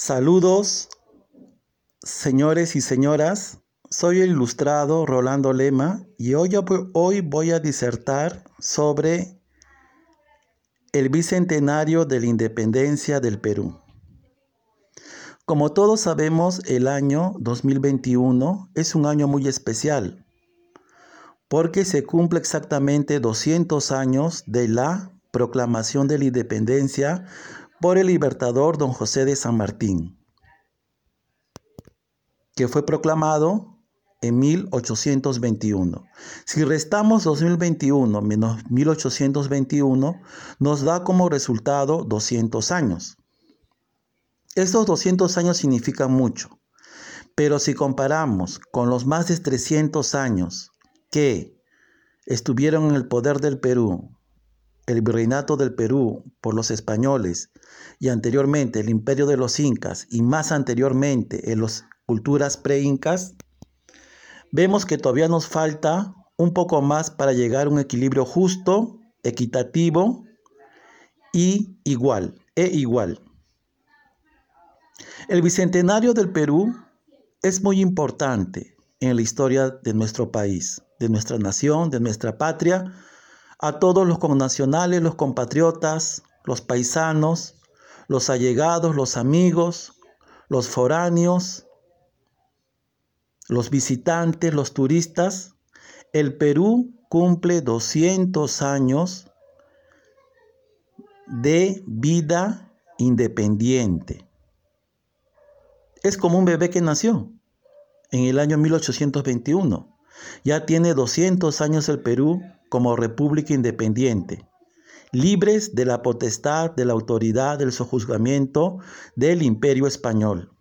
Saludos, señores y señoras. Soy el ilustrado Rolando Lema y hoy, hoy voy a disertar sobre el bicentenario de la independencia del Perú. Como todos sabemos, el año 2021 es un año muy especial porque se cumple exactamente 200 años de la proclamación de la independencia por el libertador don José de San Martín, que fue proclamado en 1821. Si restamos 2021 menos 1821, nos da como resultado 200 años. Estos 200 años significan mucho, pero si comparamos con los más de 300 años que estuvieron en el poder del Perú el virreinato del Perú por los españoles y anteriormente el imperio de los incas y más anteriormente en las culturas pre-incas, vemos que todavía nos falta un poco más para llegar a un equilibrio justo, equitativo y igual, e igual. El bicentenario del Perú es muy importante en la historia de nuestro país, de nuestra nación, de nuestra patria, a todos los connacionales, los compatriotas, los paisanos, los allegados, los amigos, los foráneos, los visitantes, los turistas. El Perú cumple 200 años de vida independiente. Es como un bebé que nació en el año 1821. Ya tiene 200 años el Perú como república independiente, libres de la potestad, de la autoridad, del sojuzgamiento del imperio español.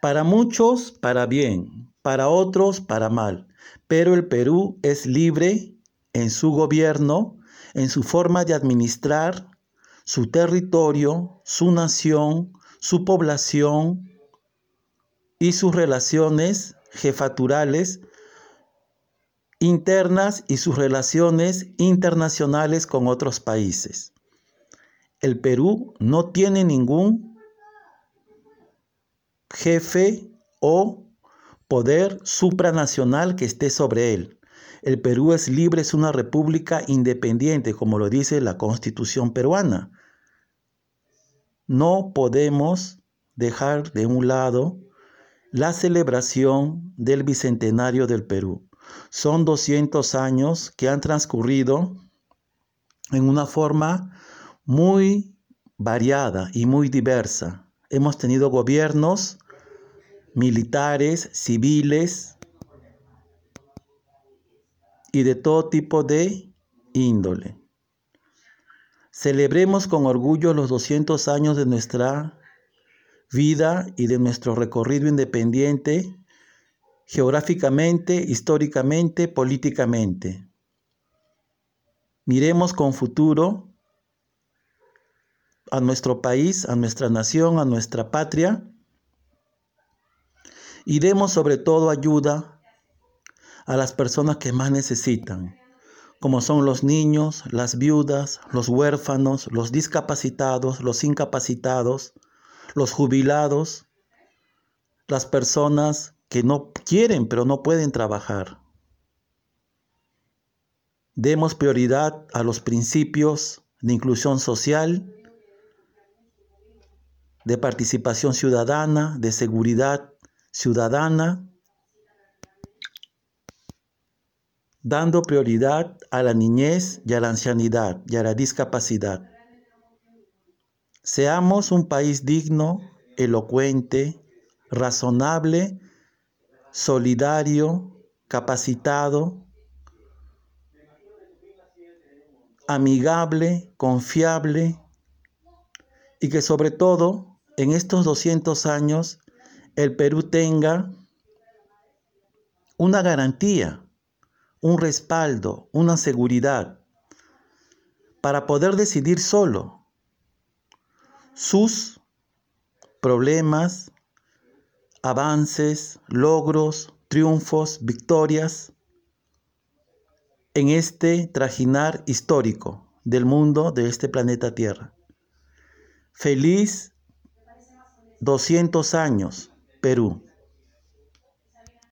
Para muchos, para bien, para otros, para mal, pero el Perú es libre en su gobierno, en su forma de administrar su territorio, su nación, su población y sus relaciones jefaturales internas y sus relaciones internacionales con otros países. El Perú no tiene ningún jefe o poder supranacional que esté sobre él. El Perú es libre, es una república independiente, como lo dice la constitución peruana. No podemos dejar de un lado la celebración del Bicentenario del Perú. Son 200 años que han transcurrido en una forma muy variada y muy diversa. Hemos tenido gobiernos militares, civiles y de todo tipo de índole. Celebremos con orgullo los 200 años de nuestra vida y de nuestro recorrido independiente geográficamente, históricamente, políticamente. Miremos con futuro a nuestro país, a nuestra nación, a nuestra patria y demos sobre todo ayuda a las personas que más necesitan, como son los niños, las viudas, los huérfanos, los discapacitados, los incapacitados, los jubilados, las personas que no quieren pero no pueden trabajar. Demos prioridad a los principios de inclusión social, de participación ciudadana, de seguridad ciudadana, dando prioridad a la niñez y a la ancianidad y a la discapacidad. Seamos un país digno, elocuente, razonable solidario, capacitado, amigable, confiable y que sobre todo en estos 200 años el Perú tenga una garantía, un respaldo, una seguridad para poder decidir solo sus problemas, avances, logros, triunfos, victorias en este trajinar histórico del mundo de este planeta Tierra. Feliz 200 años, Perú.